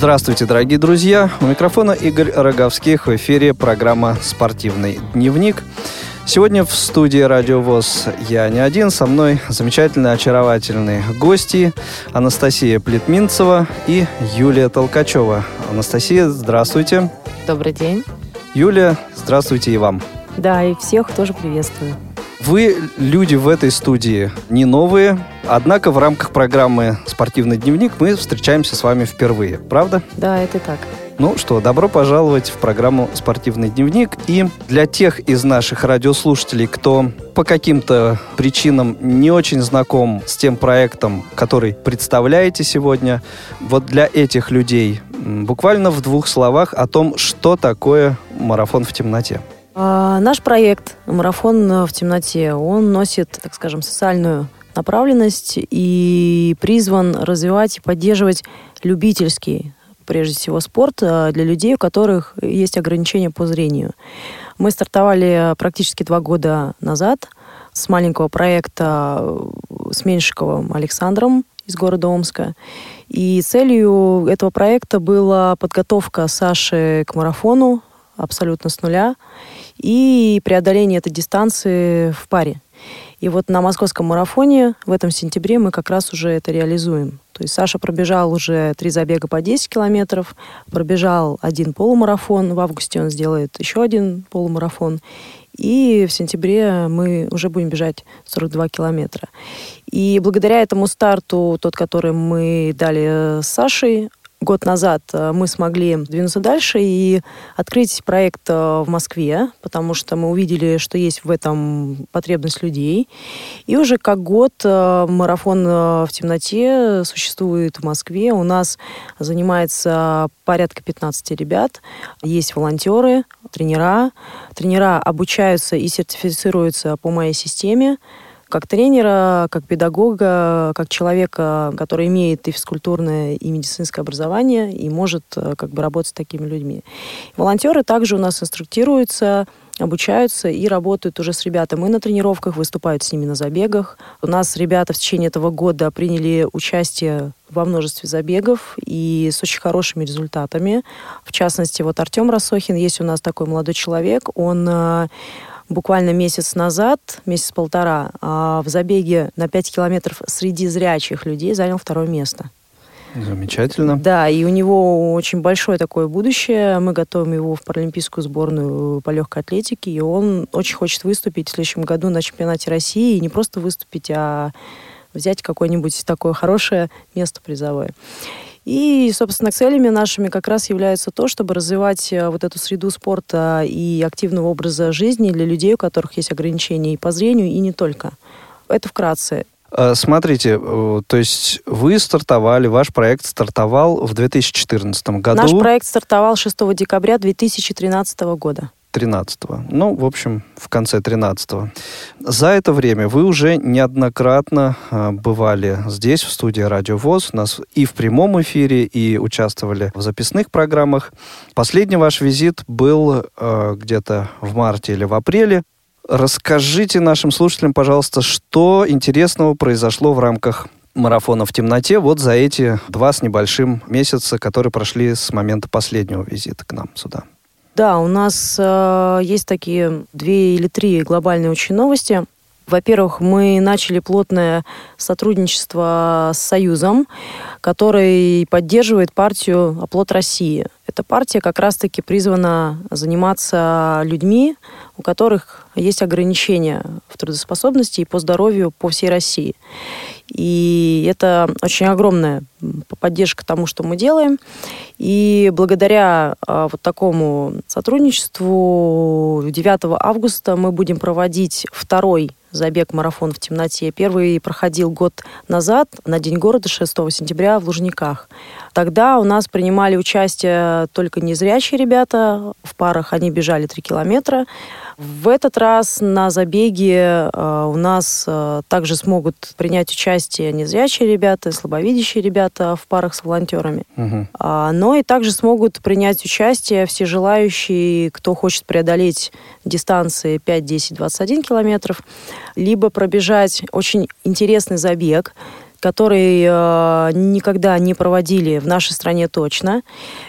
Здравствуйте, дорогие друзья. У микрофона Игорь Роговских. В эфире программа «Спортивный дневник». Сегодня в студии Радио ВОЗ я не один. Со мной замечательные, очаровательные гости Анастасия Плетминцева и Юлия Толкачева. Анастасия, здравствуйте. Добрый день. Юлия, здравствуйте и вам. Да, и всех тоже приветствую. Вы люди в этой студии не новые, однако в рамках программы «Спортивный дневник» мы встречаемся с вами впервые, правда? Да, это так. Ну что, добро пожаловать в программу «Спортивный дневник». И для тех из наших радиослушателей, кто по каким-то причинам не очень знаком с тем проектом, который представляете сегодня, вот для этих людей буквально в двух словах о том, что такое марафон в темноте. А, наш проект «Марафон в темноте», он носит, так скажем, социальную направленность и призван развивать и поддерживать любительский, прежде всего, спорт а, для людей, у которых есть ограничения по зрению. Мы стартовали практически два года назад с маленького проекта с Меньшиковым Александром из города Омска. И целью этого проекта была подготовка Саши к марафону абсолютно с нуля и преодоление этой дистанции в паре. И вот на московском марафоне в этом сентябре мы как раз уже это реализуем. То есть Саша пробежал уже три забега по 10 километров, пробежал один полумарафон, в августе он сделает еще один полумарафон, и в сентябре мы уже будем бежать 42 километра. И благодаря этому старту, тот, который мы дали с Сашей, год назад э, мы смогли двинуться дальше и открыть проект э, в Москве, потому что мы увидели, что есть в этом потребность людей. И уже как год э, марафон в темноте существует в Москве. У нас занимается порядка 15 ребят. Есть волонтеры, тренера. Тренера обучаются и сертифицируются по моей системе как тренера, как педагога, как человека, который имеет и физкультурное, и медицинское образование, и может э, как бы работать с такими людьми. Волонтеры также у нас инструктируются, обучаются и работают уже с ребятами и на тренировках, выступают с ними на забегах. У нас ребята в течение этого года приняли участие во множестве забегов и с очень хорошими результатами. В частности, вот Артем Рассохин, есть у нас такой молодой человек, он э, буквально месяц назад, месяц-полтора, а, в забеге на 5 километров среди зрячих людей занял второе место. Замечательно. Да, и у него очень большое такое будущее. Мы готовим его в паралимпийскую сборную по легкой атлетике, и он очень хочет выступить в следующем году на чемпионате России, и не просто выступить, а взять какое-нибудь такое хорошее место призовое. И, собственно, целями нашими как раз является то, чтобы развивать э, вот эту среду спорта и активного образа жизни для людей, у которых есть ограничения и по зрению, и не только. Это вкратце. А, смотрите, э, то есть вы стартовали, ваш проект стартовал в 2014 году. Наш проект стартовал 6 декабря 2013 года. 13-го. Ну, в общем, в конце 13-го. За это время вы уже неоднократно э, бывали здесь, в студии Радио ВОЗ, у нас и в прямом эфире, и участвовали в записных программах. Последний ваш визит был э, где-то в марте или в апреле. Расскажите нашим слушателям, пожалуйста, что интересного произошло в рамках марафона в темноте вот за эти два с небольшим месяца, которые прошли с момента последнего визита к нам сюда. Да, у нас э, есть такие две или три глобальные очень новости. Во-первых, мы начали плотное сотрудничество с Союзом, который поддерживает партию «Оплот России». Эта партия как раз-таки призвана заниматься людьми, у которых есть ограничения в трудоспособности и по здоровью по всей России. И это очень огромная поддержка тому, что мы делаем. И благодаря а, вот такому сотрудничеству 9 августа мы будем проводить второй забег-марафон в темноте. Первый проходил год назад, на День города, 6 сентября, в Лужниках. Тогда у нас принимали участие только незрячие ребята. В парах они бежали 3 километра. В этот раз на забеге э, у нас э, также смогут принять участие незрячие ребята, слабовидящие ребята в парах с волонтерами. Угу. Но и также смогут принять участие все желающие, кто хочет преодолеть дистанции 5, 10, 21 километров, либо пробежать очень интересный забег который э, никогда не проводили в нашей стране точно.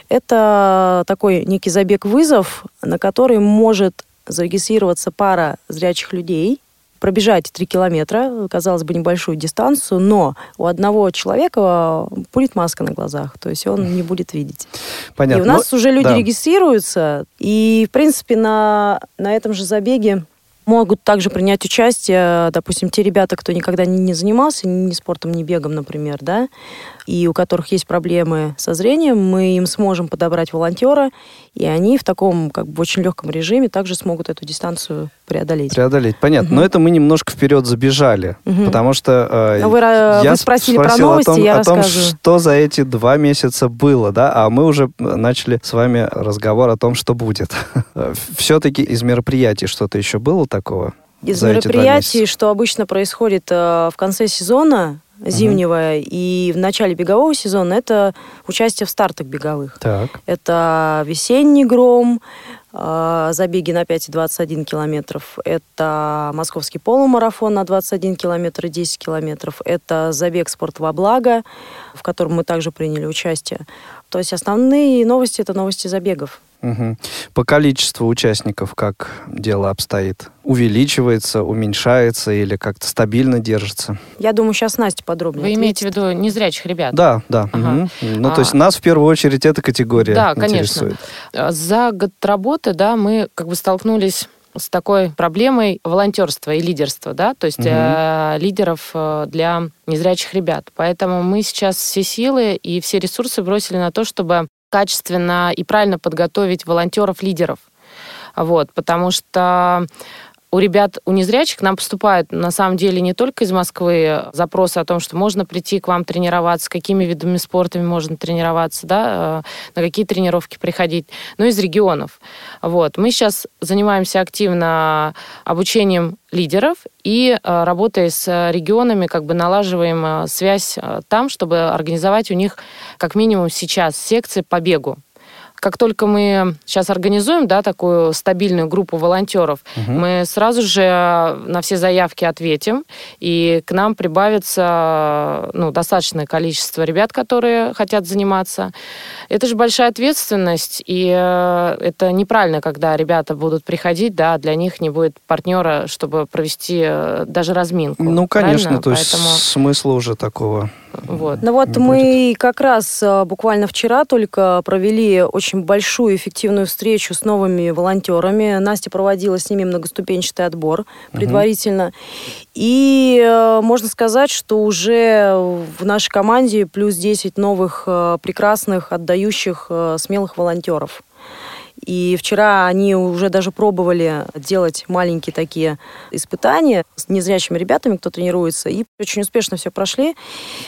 Это такой некий забег-вызов, на который может зарегистрироваться пара зрячих людей, пробежать 3 километра, казалось бы, небольшую дистанцию, но у одного человека будет маска на глазах, то есть он не будет видеть. Понятно. И у нас Но- уже люди да. регистрируются, и, в принципе, на, на этом же забеге могут также принять участие, допустим, те ребята, кто никогда не, не занимался ни спортом, ни бегом, например, да, и у которых есть проблемы со зрением, мы им сможем подобрать волонтера, и они в таком, как бы, очень легком режиме также смогут эту дистанцию преодолеть. Преодолеть, понятно. Мгм. Но это мы немножко вперед забежали, Мгм. потому что э, Ну, вы, э, я вы спросили про новости, о том, я о том, что за эти два месяца было, да, а мы уже начали с вами разговор о том, что будет. Все-таки из мероприятий что-то еще было такого? Из мероприятий, что обычно происходит э, в конце сезона зимнего и в начале бегового сезона, это участие в стартах беговых. Так. Это весенний гром, э, забеги на 5 и 21 километров. Это московский полумарафон на 21 километр и 10 километров. Это забег «Спорт во благо», в котором мы также приняли участие. То есть основные новости – это новости забегов. Мгм. По количеству участников как дело обстоит? Увеличивается, уменьшается или как-то стабильно держится? Я думаю, сейчас Настя подробнее Вы имеете в ответит. виду незрячих ребят? Да, да. Ага. мгм. Ну, то А. есть нас в первую очередь эта категория Да, конечно. интересует. Э, За год работы, да, мы как бы столкнулись с такой проблемой волонтерства и лидерства, да, то есть Мгм. э, лидеров э, для незрячих ребят. Поэтому мы сейчас все силы и все ресурсы бросили на то, чтобы качественно и правильно подготовить волонтеров-лидеров. Вот, потому что у ребят, у незрячих нам поступают на самом деле не только из Москвы запросы о том, что можно прийти к вам тренироваться, какими видами спорта можно тренироваться, да, э, на какие тренировки приходить, но из регионов. Вот. Мы сейчас занимаемся активно обучением лидеров и э, работая с регионами, как бы налаживаем э, связь там, чтобы организовать у них как минимум сейчас секции по бегу. Как только мы сейчас организуем да, такую стабильную группу волонтеров, Мгм. мы сразу же на все заявки ответим, и к нам прибавится ну, достаточное количество ребят, которые хотят заниматься. Это же большая ответственность, и э, это неправильно, когда ребята будут приходить, да, для них не будет партнера, чтобы провести э, даже разминку. Ну, конечно, Правильно? то есть Поэтому, смысла уже такого. вот. Ну вот не мы как раз а, буквально вчера только провели очень большую эффективную встречу с новыми волонтерами. Настя проводила с ними многоступенчатый отбор предварительно. И э, можно сказать, что уже в нашей команде плюс 10 новых э, прекрасных, отдающих, э, смелых волонтеров. И вчера они уже даже пробовали делать маленькие такие испытания с незрячими ребятами, кто тренируется, и очень успешно все прошли.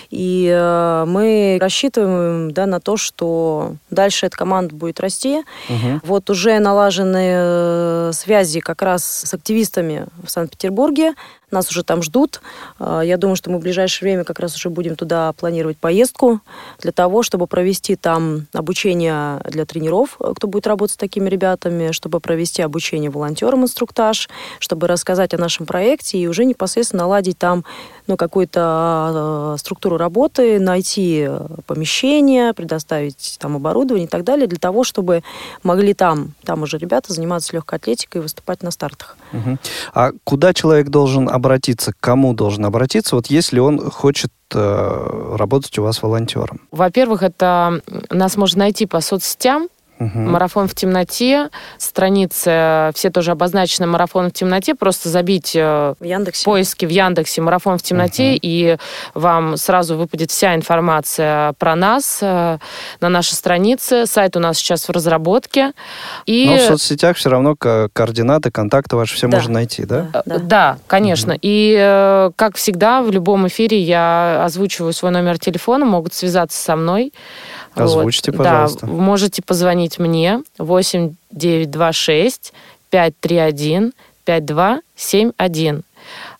И э, мы рассчитываем да, на то, что дальше эта команда будет расти. Мгм. Вот уже налажены э, связи как раз с активистами в Санкт-Петербурге. Нас уже там ждут. Э, Я думаю, что мы в ближайшее время как раз уже будем туда планировать поездку для того, чтобы провести там обучение для тренеров, э, кто будет работать с такими ребятами, чтобы провести обучение волонтерам, инструктаж, чтобы рассказать о нашем проекте и уже непосредственно наладить там ну, какую-то э, структуру работы, найти э, помещение, предоставить там оборудование и так далее, для того, чтобы могли там, там уже ребята заниматься легкой атлетикой и выступать на стартах. Мгм. А куда человек должен обратиться, к кому должен обратиться, вот если он хочет э, работать у вас волонтером? Во-первых, это нас можно найти по соцсетям, Мгм. Марафон в темноте, страницы все тоже обозначены марафон в темноте, просто забить э, В Яндексе. в поиске в Яндексе марафон в темноте, Мгм. и вам сразу выпадет вся информация про нас э, на нашей странице. Сайт у нас сейчас в разработке. И Но в соцсетях все равно ко- координаты, контакты ваши все Да. можно найти, да? Да, Э, да. Да, конечно. И, э, как всегда, в любом эфире я озвучиваю свой номер телефона, могут связаться со мной. Озвучьте, Вот. пожалуйста. Да, можете позвонить мне 8 926 531 5271.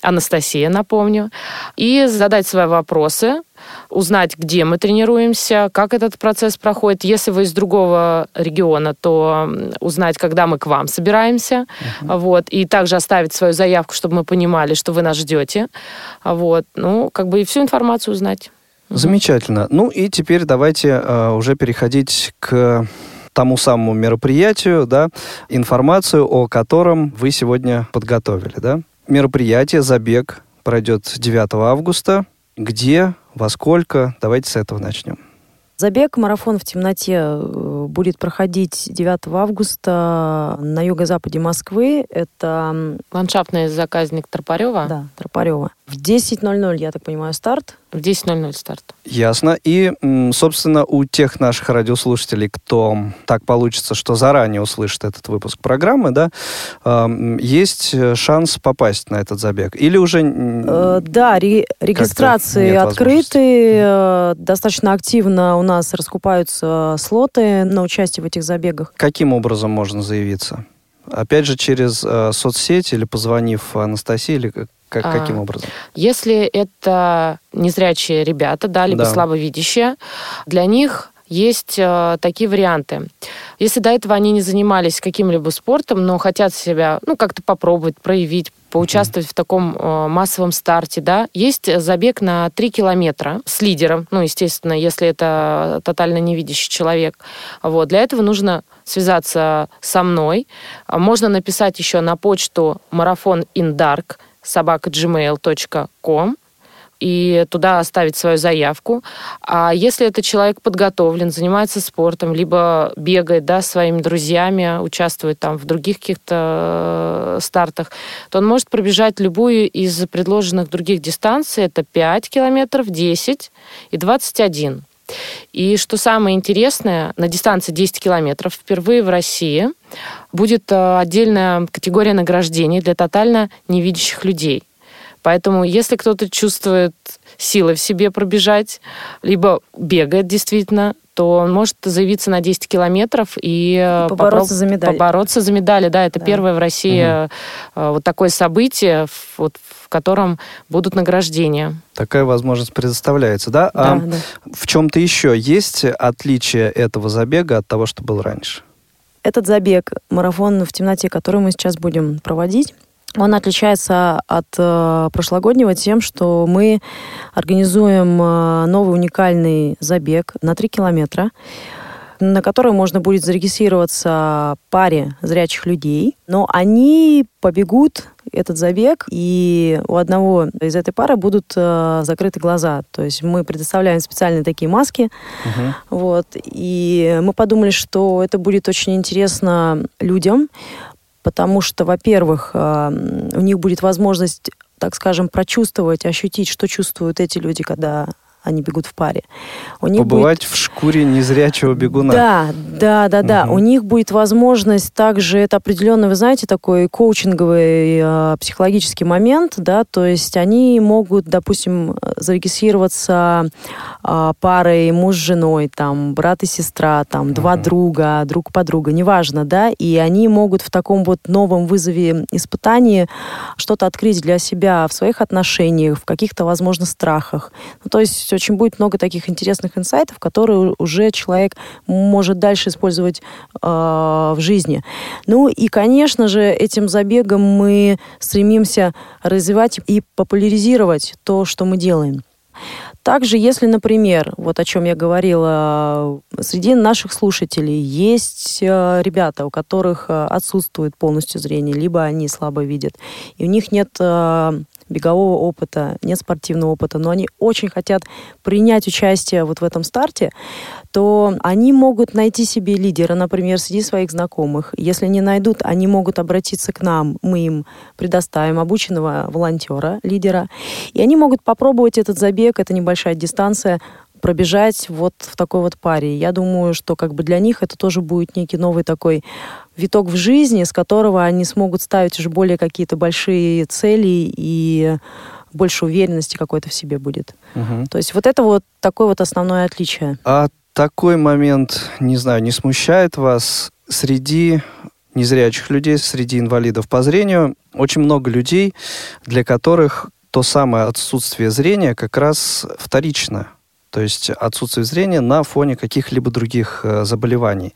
Анастасия, напомню, и задать свои вопросы, узнать, где мы тренируемся, как этот процесс проходит. Если вы из другого региона, то узнать, когда мы к вам собираемся. Uh-huh. Вот. И также оставить свою заявку, чтобы мы понимали, что вы нас ждете. Вот. Ну, как бы и всю информацию узнать. Замечательно. Ну и теперь давайте э, уже переходить к тому самому мероприятию, да, информацию о котором вы сегодня подготовили, да. Мероприятие, забег пройдет 9 августа. Где, во сколько? Давайте с этого начнем. Забег «Марафон в темноте» э, будет проходить 9 августа на юго-западе Москвы. Это... Ландшафтный заказник Тропарева? Да, Тропарева. В 10.00, я так понимаю, старт. В 10.00 старт. Ясно. И, собственно, у тех наших радиослушателей, кто так получится, что заранее услышит этот выпуск программы, да, есть шанс попасть на этот забег? Или уже... Э, да, регистрации открыты. Э, достаточно активно у нас раскупаются слоты на участие в этих забегах. Каким образом можно заявиться? Опять же, через э, соцсети или позвонив Анастасии, или как, а, каким образом? Если это незрячие ребята, да, либо да. слабовидящие, для них есть э, такие варианты. Если до этого они не занимались каким-либо спортом, но хотят себя, ну, как-то попробовать, проявить, поучаствовать mm-hmm. в таком э, массовом старте, да, есть забег на 3 километра с лидером, ну, естественно, если это тотально невидящий человек. Вот, для этого нужно связаться со мной. Можно написать еще на почту марафон in dark собака gmail.com и туда оставить свою заявку. А если это человек подготовлен, занимается спортом, либо бегает да, своими друзьями, участвует там в других каких-то э, стартах, то он может пробежать любую из предложенных других дистанций. Это 5 километров, 10 и 21. И что самое интересное, на дистанции 10 километров впервые в России будет э, отдельная категория награждений для тотально невидящих людей. Поэтому, если кто-то чувствует силы в себе пробежать, либо бегает действительно, то он может заявиться на 10 километров и, э, побороться за медали. Побороться за медали, да, это да. первое в России угу. вот такое событие, вот, в котором будут награждения. Такая возможность предоставляется, да? да а да. в чем-то еще есть отличие этого забега от того, что был раньше? Этот забег, марафон в темноте, который мы сейчас будем проводить, он отличается от э, прошлогоднего тем, что мы организуем э, новый уникальный забег на 3 километра, на который можно будет зарегистрироваться паре зрячих людей. Но они побегут этот забег, и у одного из этой пары будут э, закрыты глаза. То есть мы предоставляем специальные такие маски. Uh-huh. Вот, и мы подумали, что это будет очень интересно людям, потому что, во-первых, э, у них будет возможность, так скажем, прочувствовать, ощутить, что чувствуют эти люди, когда они бегут в паре. У них Побывать будет... в шкуре незрячего бегуна. Да, да, да, да. Угу. У них будет возможность также, это определенно, вы знаете, такой коучинговый э, психологический момент, да, то есть они могут, допустим, зарегистрироваться э, парой муж с женой, там, брат и сестра, там, угу. два друга, друг подруга, неважно, да, и они могут в таком вот новом вызове испытании что-то открыть для себя в своих отношениях, в каких-то, возможно, страхах. Ну, то есть есть очень будет много таких интересных инсайтов, которые уже человек может дальше использовать э, в жизни. Ну и, конечно же, этим забегом мы стремимся развивать и популяризировать то, что мы делаем. Также, если, например, вот о чем я говорила, среди наших слушателей есть э, ребята, у которых э, отсутствует полностью зрение, либо они слабо видят, и у них нет э, бегового опыта, нет спортивного опыта, но они очень хотят принять участие вот в этом старте, то они могут найти себе лидера, например, среди своих знакомых. Если не найдут, они могут обратиться к нам, мы им предоставим обученного волонтера, лидера, и они могут попробовать этот забег, это небольшая дистанция, пробежать вот в такой вот паре. Я думаю, что как бы для них это тоже будет некий новый такой виток в жизни, с которого они смогут ставить уже более какие-то большие цели и больше уверенности какой-то в себе будет. Угу. То есть вот это вот такое вот основное отличие. А такой момент, не знаю, не смущает вас среди незрячих людей, среди инвалидов по зрению очень много людей, для которых то самое отсутствие зрения как раз вторично. То есть отсутствие зрения на фоне каких-либо других э, заболеваний.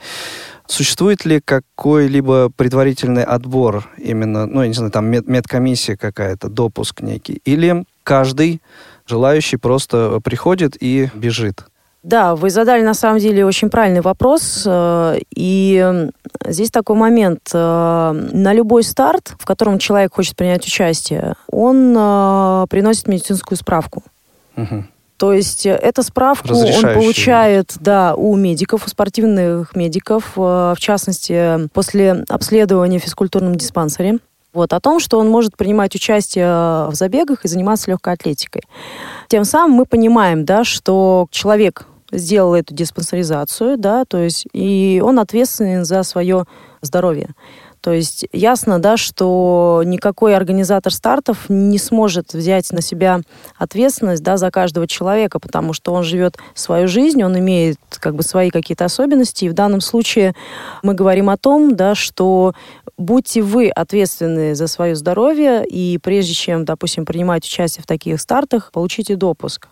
Существует ли какой-либо предварительный отбор, именно, ну, я не знаю, там мед медкомиссия какая-то, допуск некий? Или каждый желающий просто приходит и бежит? Да, вы задали на самом деле очень правильный вопрос. Э, и здесь такой момент. Э, на любой старт, в котором человек хочет принять участие, он приносит медицинскую справку. Угу. То есть эту справку он получает да, у медиков, у спортивных медиков, в частности, после обследования в физкультурном диспансере. Вот, о том, что он может принимать участие в забегах и заниматься легкой атлетикой. Тем самым мы понимаем, да, что человек сделал эту диспансеризацию, да, то есть и он ответственен за свое здоровье. То есть ясно, да, что никакой организатор стартов не сможет взять на себя ответственность, да, за каждого человека, потому что он живет свою жизнь, он имеет как бы свои какие-то особенности. И в данном случае мы говорим о том, да, что будьте вы ответственны за свое здоровье, и прежде чем, допустим, принимать участие в таких стартах, получите допуск.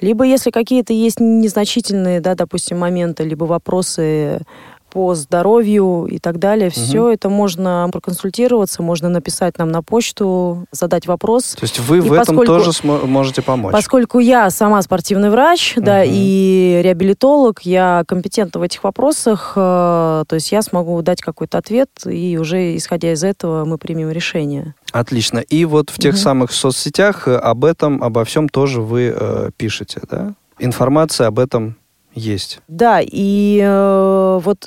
Либо если какие-то есть незначительные, да, допустим, моменты, либо вопросы по здоровью и так далее. Угу. Все это можно проконсультироваться, можно написать нам на почту, задать вопрос. То есть вы и в этом тоже можете помочь? Поскольку я сама спортивный врач, угу. да, и реабилитолог, я компетентна в этих вопросах, э, то есть я смогу дать какой-то ответ, и уже исходя из этого мы примем решение. Отлично. И вот в тех угу. самых соцсетях э, об этом, обо всем тоже вы э, пишете, да? Информация об этом есть. Да, и э, вот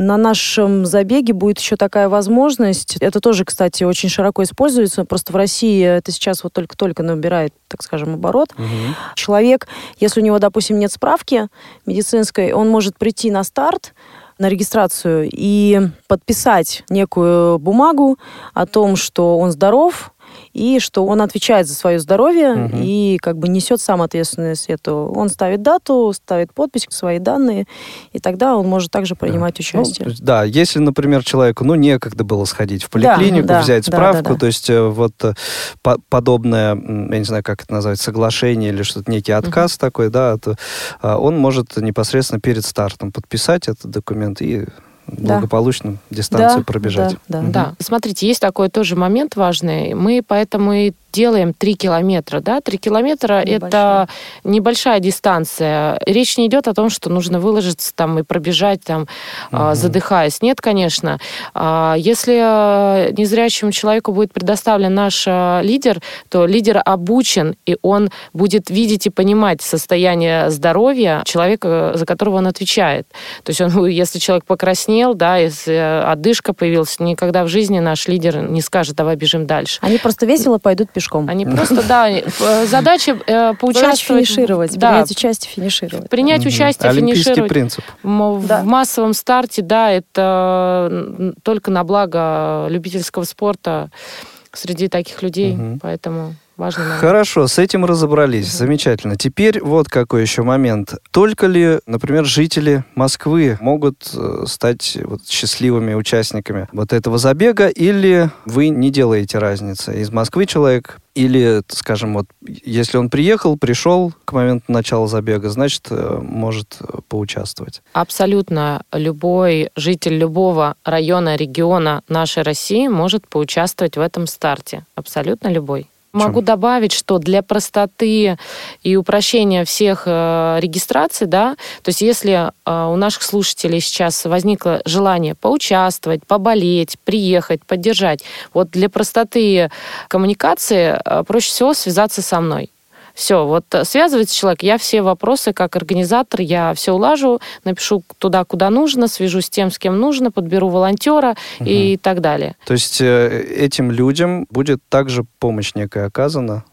на нашем забеге будет еще такая возможность. Это тоже, кстати, очень широко используется. Просто в России это сейчас вот только-только набирает, так скажем, оборот. Угу. Человек, если у него, допустим, нет справки медицинской, он может прийти на старт, на регистрацию и подписать некую бумагу о том, что он здоров, и что он отвечает за свое здоровье угу. и как бы несет сам ответственность эту. Он ставит дату, ставит подпись, свои данные, и тогда он может также принимать да. участие. Ну, да, если, например, человеку, ну, некогда было сходить в поликлинику, да, взять да, справку, да, да, да. то есть э, вот э, по подобное, я не знаю, как это назвать, соглашение или что-то, некий отказ угу. такой, да, то, а, он может непосредственно перед стартом подписать этот документ и благополучно да. дистанцию да, пробежать. Да, да. Угу. да, смотрите, есть такой тоже момент важный. Мы поэтому и делаем 3 километра. Да? 3 километра – это небольшая дистанция. Речь не идет о том, что нужно выложиться там и пробежать, там, угу. задыхаясь. Нет, конечно. А, если э, незрячему человеку будет предоставлен наш э, лидер, то лидер обучен, и он будет видеть и понимать состояние здоровья человека, за которого он отвечает. То есть он, если человек покраснел, да, если отдышка появилась, никогда в жизни наш лидер не скажет, давай бежим дальше. Они просто весело пойдут пешком. Они просто, да, э, задача э, поучаствовать. финишировать, принять участие, финишировать. Принять участие, финишировать. принцип. В, массовом старте, да, это только на благо любительского спорта среди таких людей, поэтому важный момент. Хорошо, с этим разобрались. Угу. Замечательно. Теперь вот какой еще момент. Только ли, например, жители Москвы могут э, стать вот, счастливыми участниками вот этого забега, или вы не делаете разницы? Из Москвы человек или, скажем, вот, если он приехал, пришел к моменту начала забега, значит, э, может э, поучаствовать? Абсолютно любой житель любого района, региона нашей России может поучаствовать в этом старте. Абсолютно любой. Могу добавить, что для простоты и упрощения всех э, регистраций, да, то есть если э, у наших слушателей сейчас возникло желание поучаствовать, поболеть, приехать, поддержать, вот для простоты коммуникации э, проще всего связаться со мной. Все, вот э, связывается человек, я все вопросы как организатор, я все улажу, напишу туда, куда нужно, свяжусь с тем, с кем нужно, подберу волонтера угу. и так далее. То есть э, этим людям будет также помощь некая оказана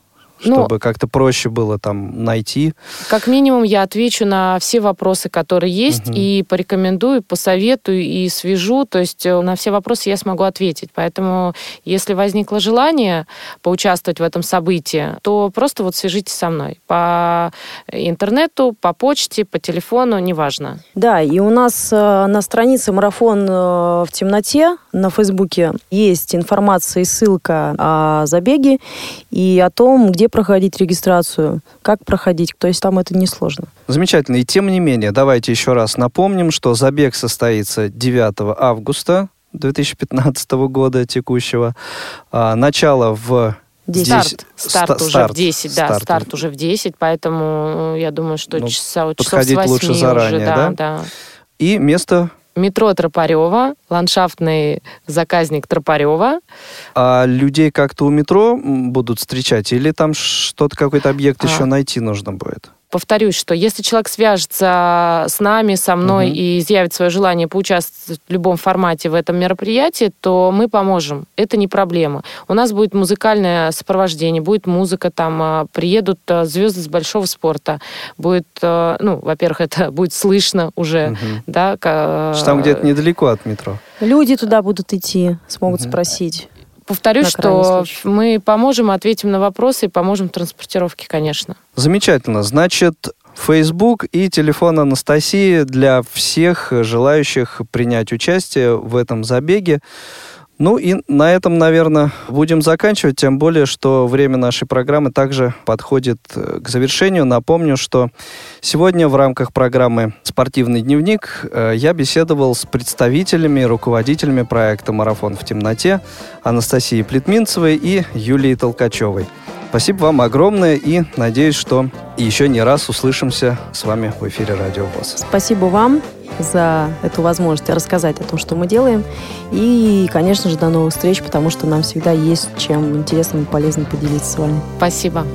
ну, чтобы как-то проще было там найти? Как минимум я отвечу на все вопросы, которые есть, угу. и порекомендую, посоветую и свяжу. То есть э, на все вопросы я смогу ответить. Поэтому, если возникло желание поучаствовать в этом событии, то просто вот свяжитесь со мной по интернету, по почте, по телефону, неважно. Да, и у нас э, на странице «Марафон э, в темноте» на Фейсбуке есть информация и ссылка о забеге и о том, где проходить регистрацию, как проходить. То есть там это несложно. Замечательно. И тем не менее, давайте еще раз напомним, что забег состоится 9 августа 2015 года текущего. А, начало в 10. Старт, старт, уже старт, в 10, да, старт. старт уже в 10, поэтому я думаю, что ну, часа, часов с 8 лучше заранее, уже, да, да? да. И место метро Тропарева, ландшафтный заказник Тропарева. А людей как-то у метро будут встречать или там что-то, какой-то объект а. еще найти нужно будет? Повторюсь, что если человек свяжется с нами, со мной угу. и изъявит свое желание поучаствовать в любом формате в этом мероприятии, то мы поможем. Это не проблема. У нас будет музыкальное сопровождение, будет музыка, там а, приедут а, звезды с большого спорта. Будет, а, ну, во-первых, это будет слышно уже, угу. да. Там где-то недалеко от метро. Люди туда будут идти, смогут угу. спросить. Повторюсь, что мы поможем, ответим на вопросы и поможем в транспортировке, конечно. Замечательно. Значит, Facebook и телефон Анастасии для всех желающих принять участие в этом забеге. Ну и на этом, наверное, будем заканчивать, тем более, что время нашей программы также подходит э, к завершению. Напомню, что сегодня в рамках программы «Спортивный дневник» э, я беседовал с представителями и руководителями проекта «Марафон в темноте» Анастасией Плетминцевой и Юлией Толкачевой. Спасибо вам огромное и надеюсь, что еще не раз услышимся с вами в эфире Радио ВОЗ. Спасибо вам за эту возможность рассказать о том, что мы делаем. И, конечно же, до новых встреч, потому что нам всегда есть чем интересным и полезным поделиться с вами. Спасибо.